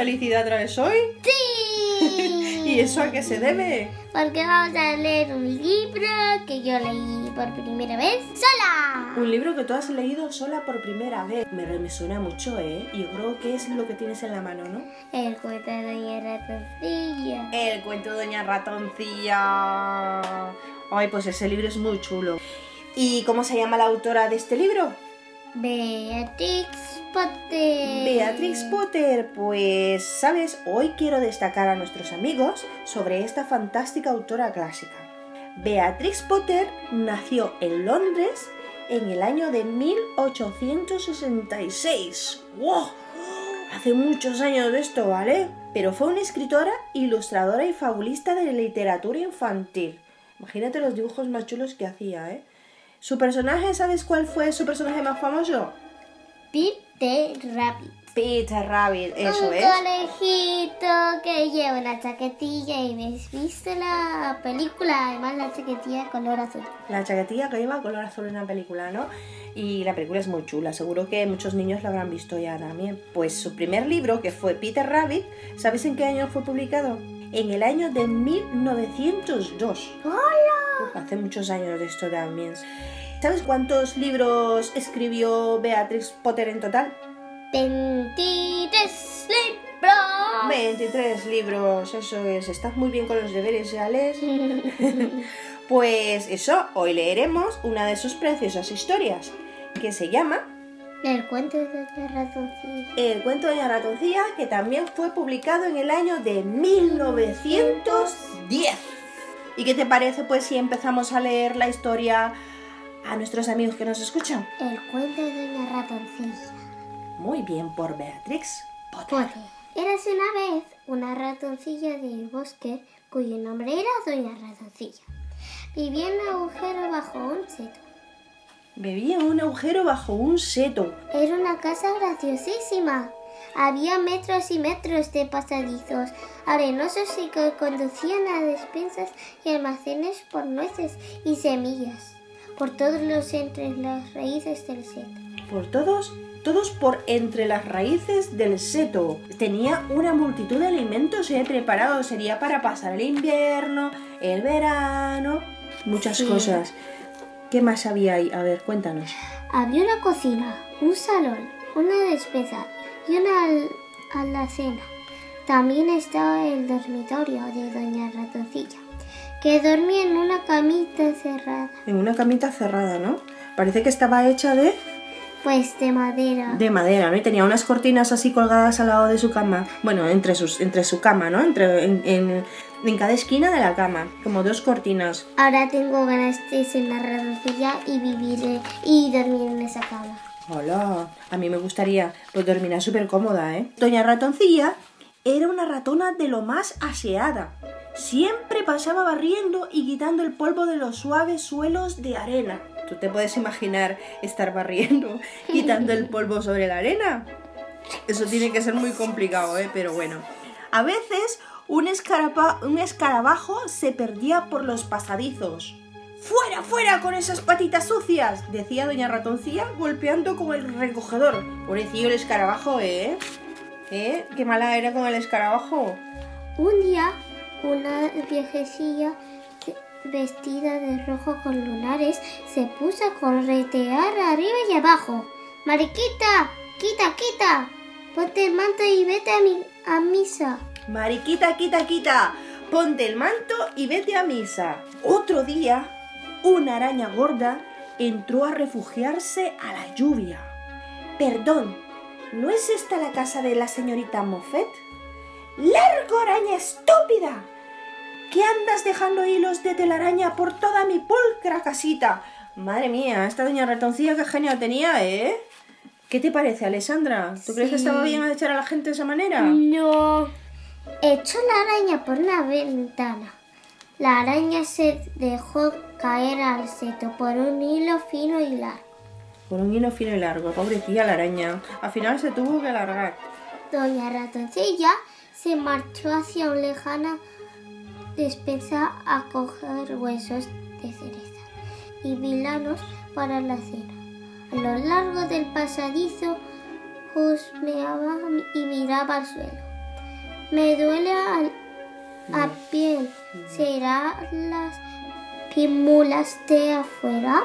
Felicidad traes hoy. ¡Sí! ¿Y eso a qué se debe? Porque vamos a leer un libro que yo leí por primera vez sola. Un libro que tú has leído sola por primera vez. Me, me suena mucho, ¿eh? Yo creo que es lo que tienes en la mano, ¿no? El cuento de Doña Ratoncilla. El cuento de Doña Ratoncilla. Ay, pues ese libro es muy chulo. ¿Y cómo se llama la autora de este libro? Beatrix Potter. Beatrix Potter. Pues, ¿sabes? Hoy quiero destacar a nuestros amigos sobre esta fantástica autora clásica. Beatrix Potter nació en Londres en el año de 1866. ¡Wow! Hace muchos años de esto, ¿vale? Pero fue una escritora, ilustradora y fabulista de literatura infantil. Imagínate los dibujos más chulos que hacía, ¿eh? Su personaje, ¿sabes cuál fue su personaje más famoso? Peter Rabbit. Peter Rabbit, eso un es. conejito que lleva una chaquetilla y me has visto la película, además la chaquetilla color azul. La chaquetilla que lleva color azul en la película, ¿no? Y la película es muy chula, seguro que muchos niños la habrán visto ya también. Pues su primer libro, que fue Peter Rabbit, ¿sabes en qué año fue publicado? En el año de 1902. ¡Hola! Uf, hace muchos años de esto también. ¿Sabes cuántos libros escribió Beatrix Potter en total? 23 libros. 23 libros, eso es. Estás muy bien con los deberes, ya lees. Pues eso, hoy leeremos una de sus preciosas historias, que se llama El cuento de Doña Ratoncilla. El cuento de la ratoncilla, que también fue publicado en el año de 1910. ¿Y qué te parece pues si empezamos a leer la historia a nuestros amigos que nos escuchan? El cuento de Doña Ratoncilla. Muy bien por Beatrix Potter. Potter. Érase una vez una ratoncilla del bosque cuyo nombre era Doña Ratoncilla. Vivía en un agujero bajo un seto. Vivía en un agujero bajo un seto. Era una casa graciosísima. Había metros y metros de pasadizos arenosos y que conducían a despensas y almacenes por nueces y semillas, por todos los entre las raíces del seto. Por todos, todos por entre las raíces del seto. Tenía una multitud de alimentos eh, preparados. Sería para pasar el invierno, el verano, muchas Sí. cosas. ¿Qué más había ahí? A ver, cuéntanos. Había una cocina, un salón, una despensa y una al- alacena. También estaba el dormitorio de Doña Ratoncilla, que dormía en una camita cerrada, En una camita cerrada, ¿no? Parece que estaba hecha de, pues de madera. de madera, ¿no? Y tenía unas cortinas así colgadas al lado de su cama. Bueno, entre, sus, entre su cama, ¿no? Entre, en, en- en cada esquina de la cama. Como dos cortinas. Ahora tengo ganas de ser una ratoncilla y vivir eh, y dormir en esa cama. Hola, a mí me gustaría, pues dormirá súper cómoda, ¿eh? Doña Ratoncilla era una ratona de lo más aseada. Siempre pasaba barriendo y quitando el polvo de los suaves suelos de arena. ¿Tú te puedes imaginar estar barriendo, quitando el polvo sobre la arena? Eso tiene que ser muy complicado, ¿eh? Pero bueno. A veces un, un escarabajo se perdía por los pasadizos. ¡Fuera, fuera con esas patitas sucias! Decía doña ratoncilla golpeando con el recogedor. Pobrecillo el escarabajo, ¿eh? ¿Eh? ¿Qué mala era con el escarabajo? Un día, una viejecilla vestida de rojo con lunares se puso a corretear arriba y abajo. Mariquita, quita, quita, ponte el manto y vete a, mi, a misa. Mariquita, quita, quita. Ponte el manto y vete a misa. Otro día, una araña gorda entró a refugiarse a la lluvia. Perdón, ¿no es esta la casa de la señorita Moffett? ¡Largo, araña estúpida! ¿Qué andas dejando hilos de telaraña por toda mi pulcra casita? Madre mía, esta doña ratoncilla qué genio tenía, ¿eh? ¿Qué te parece, Alessandra? ¿Tú crees que estaba bien echar a la gente de esa manera? No. Echó la araña por la ventana. La araña se dejó caer al seto por un hilo fino y largo. Por un hilo fino y largo, pobrecilla la araña. Al final se tuvo que largar. Doña Ratoncilla se marchó hacia una lejana despensa a coger huesos de cereza y vilanos para la cena. A lo largo del pasadizo husmeaba y miraba al suelo. Me duele al- a piel. ¿Será las pimulas de afuera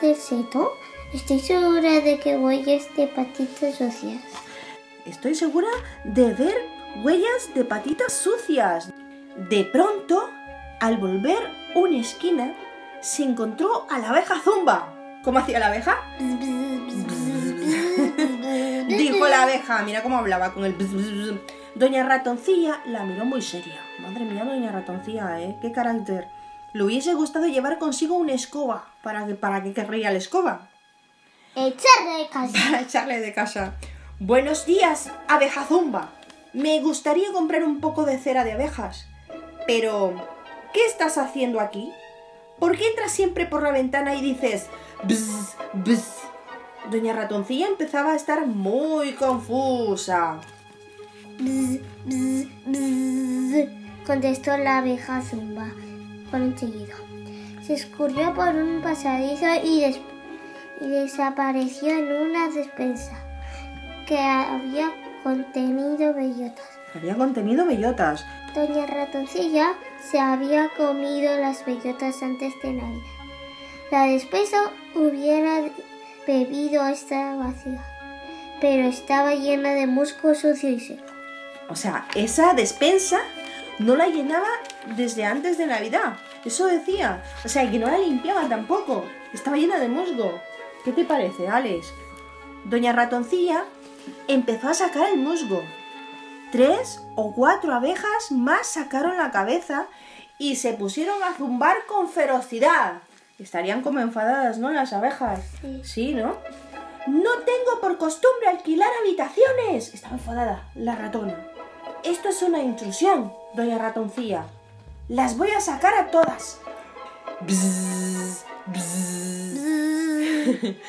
del seto? Estoy segura de que huellas de patitas sucias. Estoy segura de ver huellas de patitas sucias. De pronto, al volver una esquina, se encontró a la abeja zumba. ¿Cómo hacía la abeja? Dijo la abeja, mira cómo hablaba con el... Doña Ratoncilla la miró muy seria. Madre mía, doña Ratoncilla, ¿eh? Qué carácter. Le hubiese gustado llevar consigo una escoba. ¿Para que para qué querría la escoba? Echarle de casa. Para echarle de casa. Buenos días, abeja zumba. Me gustaría comprar un poco de cera de abejas. Pero, ¿qué estás haciendo aquí? ¿Por qué entras siempre por la ventana y dices bzz, bzz? Doña Ratoncilla empezaba a estar muy confusa. Bzz, bzz, bzz, contestó la abeja zumba con un chillido. Se escurrió por un pasadizo y, des- y desapareció en una despensa que había contenido bellotas. Había contenido bellotas. Doña Ratoncilla se había comido las bellotas antes de Navidad. La despensa hubiera bebido esta vacía, pero estaba llena de musgo sucio y seco. O sea, esa despensa no la llenaba desde antes de Navidad. Eso decía. O sea, que no la limpiaba tampoco. Estaba llena de musgo. ¿Qué te parece, Alex? Doña Ratoncilla empezó a sacar el musgo. Tres o cuatro abejas más sacaron la cabeza y se pusieron a zumbar con ferocidad. Estarían como enfadadas, ¿no? Las abejas. Sí. Sí, ¿no? No tengo por costumbre alquilar habitaciones. Estaba enfadada la ratona. Esto es una intrusión, doña ratoncilla. Las voy a sacar a todas. Bzz, bzz.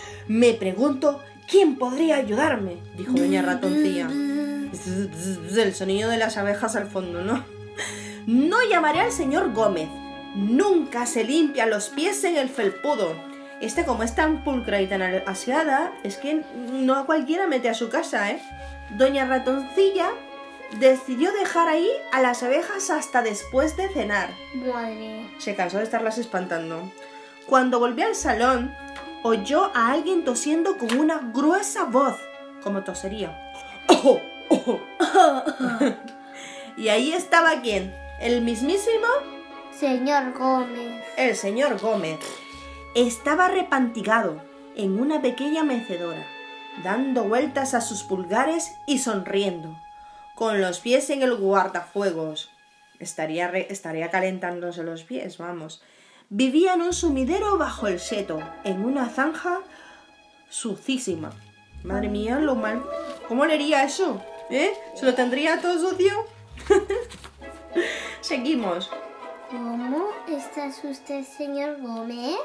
Me pregunto quién podría ayudarme, dijo doña ratoncilla. Bzz, El sonido de las abejas al fondo, ¿no? No llamaré al señor Gómez. Nunca se limpia los pies en el felpudo. Este, como es tan pulcra y tan aseada, es que no a cualquiera mete a su casa, ¿eh? Doña Ratoncilla decidió dejar ahí a las abejas hasta después de cenar. Madre. Se cansó de estarlas espantando. Cuando volvió al salón, oyó a alguien tosiendo con una gruesa voz, como tosería. y ahí estaba quién? El mismísimo Señor Gómez. el señor Gómez. Estaba repantigado en una pequeña mecedora, dando vueltas a sus pulgares y sonriendo, con los pies en el guardafuegos. Estaría, estaría calentándose los pies, vamos. Vivía en un sumidero bajo el seto, en una zanja sucísima. Madre mía, lo mal. ¿Cómo leería eso? ¿Eh? ¿Se lo tendría todo sucio? Seguimos. ¿Cómo estás usted, señor Gómez?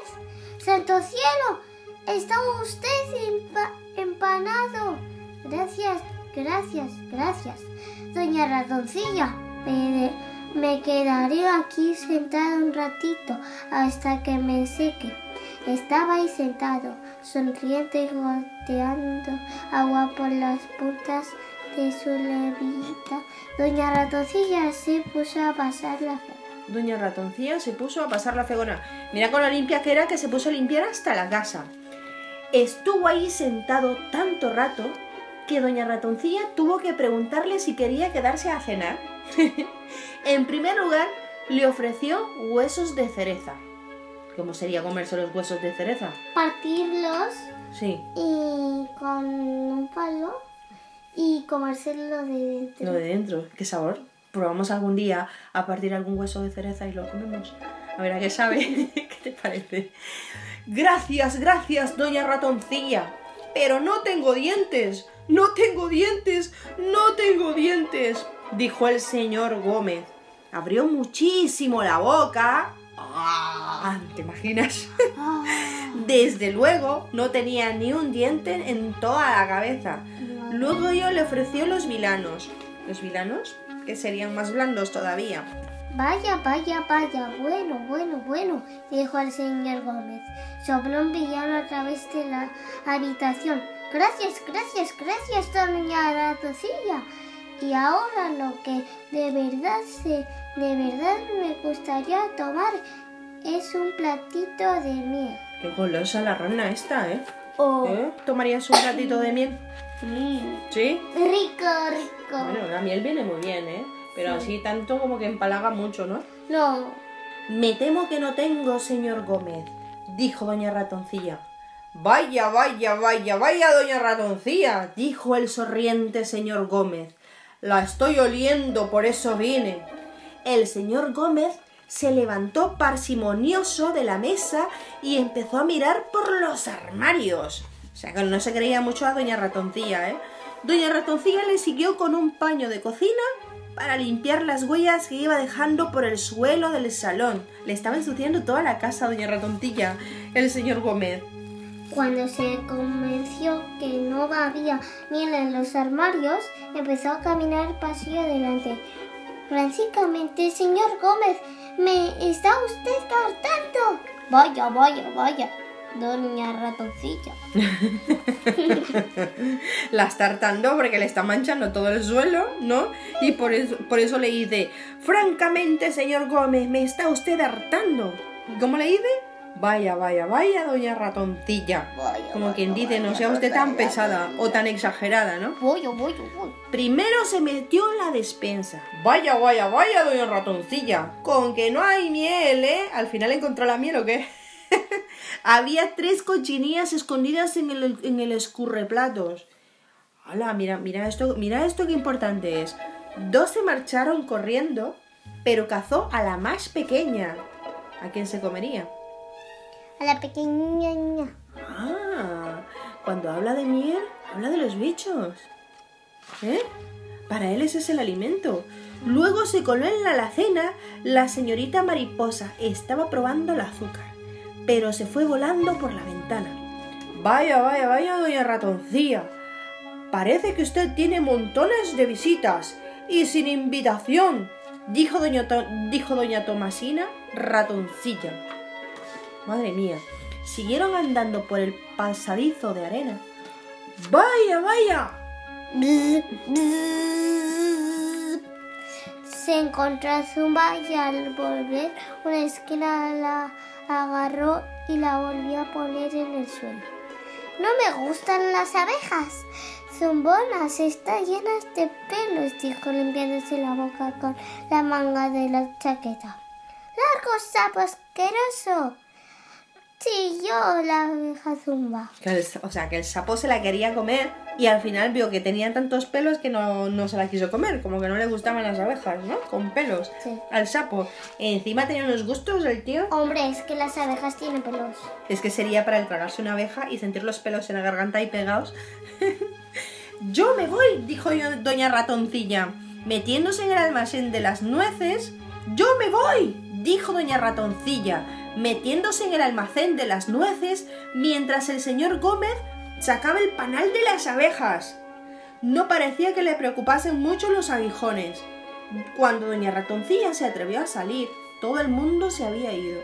¡Santo cielo! ¡Está usted empa- empanado! Gracias, gracias, gracias. Doña Ratoncilla, me, quedaré aquí sentado un ratito hasta que me seque. Estaba ahí sentado, sonriente y goteando agua por las puntas de su levita. Doña Ratoncilla se puso a pasar la fe. Doña Ratoncilla se puso a pasar la fegona. Mira con la limpia que era que se puso a limpiar hasta la casa. Estuvo ahí sentado tanto rato que Doña Ratoncilla tuvo que preguntarle si quería quedarse a cenar. en primer lugar, le ofreció huesos de cereza. ¿Cómo sería comerse los huesos de cereza? Partirlos Sí. y con un palo y comérselo de dentro. Lo de dentro. ¿Qué sabor? Probamos algún día a partir algún hueso de cereza y lo comemos. A ver a qué sabe. ¿Qué te parece? Gracias, gracias, doña ratoncilla. Pero no tengo dientes. No tengo dientes. No tengo dientes. Dijo el señor Gómez. Abrió muchísimo la boca. Ah, ¿Te imaginas? Ah, Desde luego, no tenía ni un diente en toda la cabeza. Luego yo le ofreció los vilanos. ¿Los vilanos? Que serían más blandos todavía. Vaya, vaya, vaya, bueno, bueno, bueno, dijo el señor Gómez. Sopló un villano a través de la habitación. Gracias, gracias, gracias, doña Ratoncilla. Y ahora lo que de verdad se, de verdad me gustaría tomar es un platito de miel. Qué golosa la rana esta, ¿eh? Oh, ¿Eh? ¿Tomarías un platito de miel? mm, ¿Sí? rico, rico. Bueno, la miel viene muy bien, ¿eh? Pero así tanto como que empalaga mucho, ¿no? No, Me temo que no tengo, señor Gómez, dijo doña Ratoncilla. Vaya, vaya, vaya, vaya, doña Ratoncilla, dijo el sonriente señor Gómez. La estoy oliendo, por eso vine. El señor Gómez se levantó parsimonioso de la mesa y empezó a mirar por los armarios. O sea que no se creía mucho a doña Ratoncilla, ¿eh? Doña Ratoncilla le siguió con un paño de cocina para limpiar las huellas que iba dejando por el suelo del salón. Le estaba ensuciando toda la casa doña Ratoncilla, el señor Gómez. Cuando se convenció que no había miel en los armarios, empezó a caminar pasillo adelante. Francamente, señor Gómez, ¿me está usted hartando? Vaya, vaya, vaya, doña ratoncilla. La está hartando porque le está manchando todo el suelo, ¿no? Y por eso, por eso le dice, francamente, señor Gómez, me está usted hartando. ¿Y ¿Cómo le dice? Vaya, vaya, vaya, doña ratoncilla. Vaya, Como vaya, quien dice, no sea usted tan pesada o tan exagerada, ¿no? Voy, voy, voy. Primero se metió en la despensa. Vaya, vaya, vaya, doña ratoncilla. Con que no hay miel, ¿eh? Al final encontró la miel o qué? Había tres cochinillas escondidas en el, en el escurreplatos. Hola, mira, mira esto, mira esto qué importante es. Dos se marcharon corriendo, pero cazó a la más pequeña. ¿A quién se comería? A la pequeña. Ah, cuando habla de miel, habla de los bichos. ¿Eh? Para él ese es el alimento. Luego se coló en la alacena la señorita mariposa. Estaba probando el azúcar, pero se fue volando por la ventana. Vaya, vaya, vaya, doña ratoncilla. Parece que usted tiene montones de visitas y sin invitación, dijo doña, dijo doña Tomasina ratoncilla. Madre mía, siguieron andando por el pasadizo de arena. ¡Vaya, vaya! Se encontró a Zumba y al volver una esquina la agarró y la volvió a poner en el suelo. No me gustan las abejas. Zumbonas, están llenas de pelos, dijo limpiándose la boca con la manga de la chaqueta. ¡Largo sapo asqueroso! Sí, yo, la abeja Zumba. Que el- o sea, que el sapo se la quería comer y al final vio que tenía tantos pelos que no, no se la quiso comer. Como que no le gustaban las abejas, ¿no? Con pelos. Sí. Al sapo. Encima tenía unos gustos el tío. Hombre, es que las abejas tienen pelos. Es que sería para el tragarse una abeja y sentir los pelos en la garganta y pegados. Yo me voy, dijo yo- doña ratoncilla, metiéndose en el almacén de las nueces. Yo me voy, dijo doña ratoncilla, metiéndose en el almacén de las nueces mientras el señor Gómez sacaba el panal de las abejas. No parecía que le preocupasen mucho los aguijones. Cuando doña ratoncilla se atrevió a salir, todo el mundo se había ido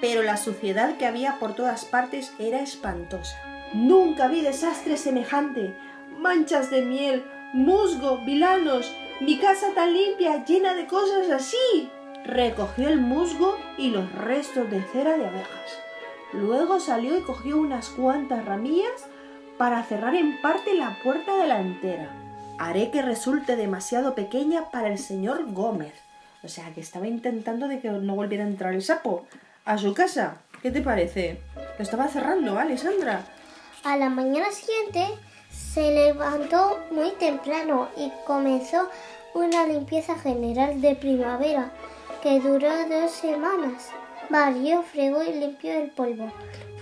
pero la suciedad que había por todas partes era espantosa. Nunca vi desastre semejante. Manchas de miel, musgo, vilanos, mi casa tan limpia, llena de cosas así. Recogió el musgo y los restos de cera de abejas. Luego salió y cogió unas cuantas ramillas para cerrar en parte la puerta delantera. Haré que resulte demasiado pequeña para el señor Gómez. O sea, que estaba intentando de que no volviera a entrar el sapo a su casa. ¿Qué te parece? Lo estaba cerrando, ¿vale, Sandra? A la mañana siguiente se levantó muy temprano y comenzó una limpieza general de primavera que duró dos semanas. Barrió, fregó y limpió el polvo.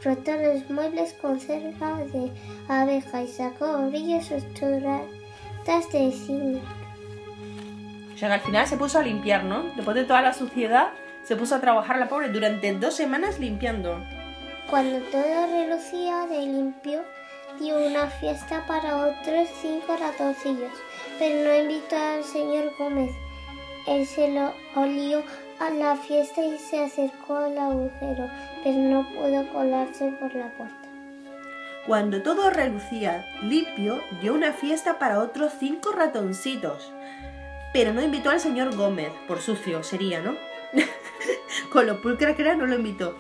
Frotó los muebles con cerca de abeja y sacó brillos estructuras de zinc. O sea que al final se puso a limpiar, ¿no? Después de toda la suciedad, se puso a trabajar la pobre durante dos semanas limpiando. Cuando todo relucía de limpio, dio una fiesta para otros cinco ratoncillos, pero no invitó al señor Gómez. Él se lo olió a la fiesta y se acercó al agujero, pero no pudo colarse por la puerta. Cuando todo relucía limpio, dio una fiesta para otros cinco ratoncitos. Pero no invitó al señor Gómez, por sucio sería, ¿no? Con lo pulcra que era, no lo invitó.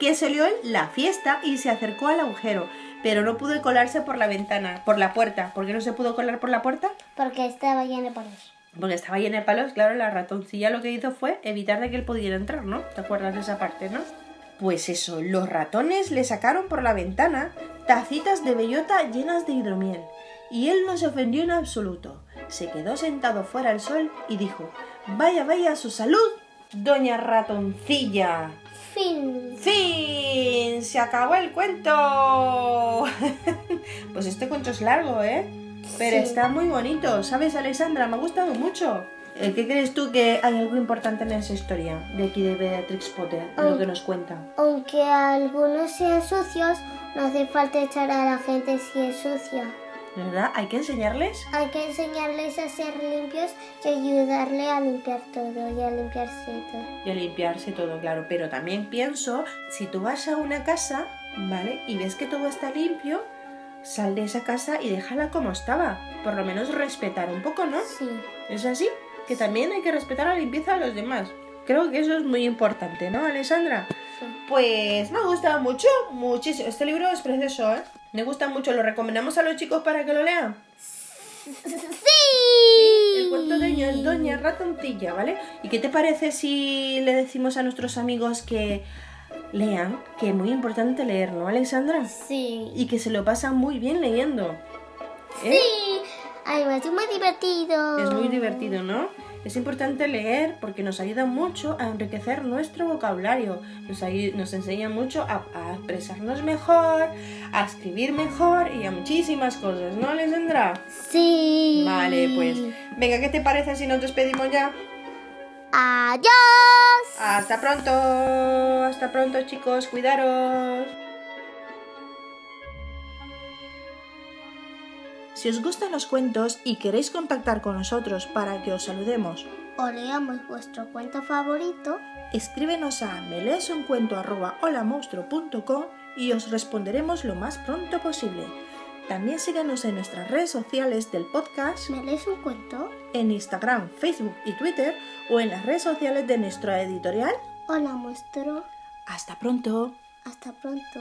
Que salió él la fiesta y se acercó al agujero, pero no pudo colarse por la ventana, por la puerta. ¿Por qué no se pudo colar por la puerta? Porque estaba lleno de palos. Porque estaba llena de palos, claro, la ratoncilla lo que hizo fue evitar de que él pudiera entrar, ¿no? ¿Te acuerdas de esa parte, no? Pues eso, los ratones le sacaron por la ventana tacitas de bellota llenas de hidromiel. Y él no se ofendió en absoluto. Se quedó sentado fuera al sol y dijo, vaya, vaya, su salud, doña ratoncilla. Fin. ¡Fin! ¡Se acabó el cuento! pues este cuento es largo, ¿eh? Pero Sí. está muy bonito, ¿sabes, Alexandra? Me ha gustado mucho. Eh, ¿Qué crees tú que hay algo importante en esa historia de aquí de Beatrix Potter, de lo que nos cuenta? Aunque algunos sean sucios, no hace falta echar a la gente si es sucia. ¿Verdad? Hay que enseñarles. Hay que enseñarles a ser limpios y ayudarle a limpiar todo y a limpiarse todo. y a limpiarse todo, claro. Pero también pienso, si tú vas a una casa, ¿vale? Y ves que todo está limpio, sal de esa casa y déjala como estaba. Por lo menos respetar un poco, ¿no? Sí. ¿Es así? Que también hay que respetar la limpieza de los demás. Creo que eso es muy importante, ¿no, Alessandra? sí. Pues me ha gustado mucho, muchísimo. Este libro es precioso, ¿eh? Me gusta mucho. ¿Lo recomendamos a los chicos para que lo lean? ¡Sí! El cuento de Doña, Doña Ratoncilla, ¿vale? ¿Y qué te parece si le decimos a nuestros amigos que lean? Que es muy importante leer, ¿no, Alexandra? Sí. Y que se lo pasan muy bien leyendo. ¿eh? Sí. Además es muy divertido. Es muy divertido, ¿no? Es importante leer porque nos ayuda mucho a enriquecer nuestro vocabulario, nos, nos enseña mucho a, a expresarnos mejor, a escribir mejor y a muchísimas cosas, ¿no, Alexandra? Sí. Vale, pues venga, ¿qué te parece si nos despedimos ya? Adiós. Hasta pronto, hasta pronto chicos, cuidaros. Si os gustan los cuentos y queréis contactar con nosotros para que os saludemos, O leamos vuestro cuento favorito. escríbenos a meleesuncuento@holamonstruo.com y os responderemos lo más pronto posible. También síganos en nuestras redes sociales del podcast, ¿Me lees un cuento? en Instagram, Facebook y Twitter o en las redes sociales de nuestra editorial. Hola, monstruo. Hasta pronto. Hasta pronto.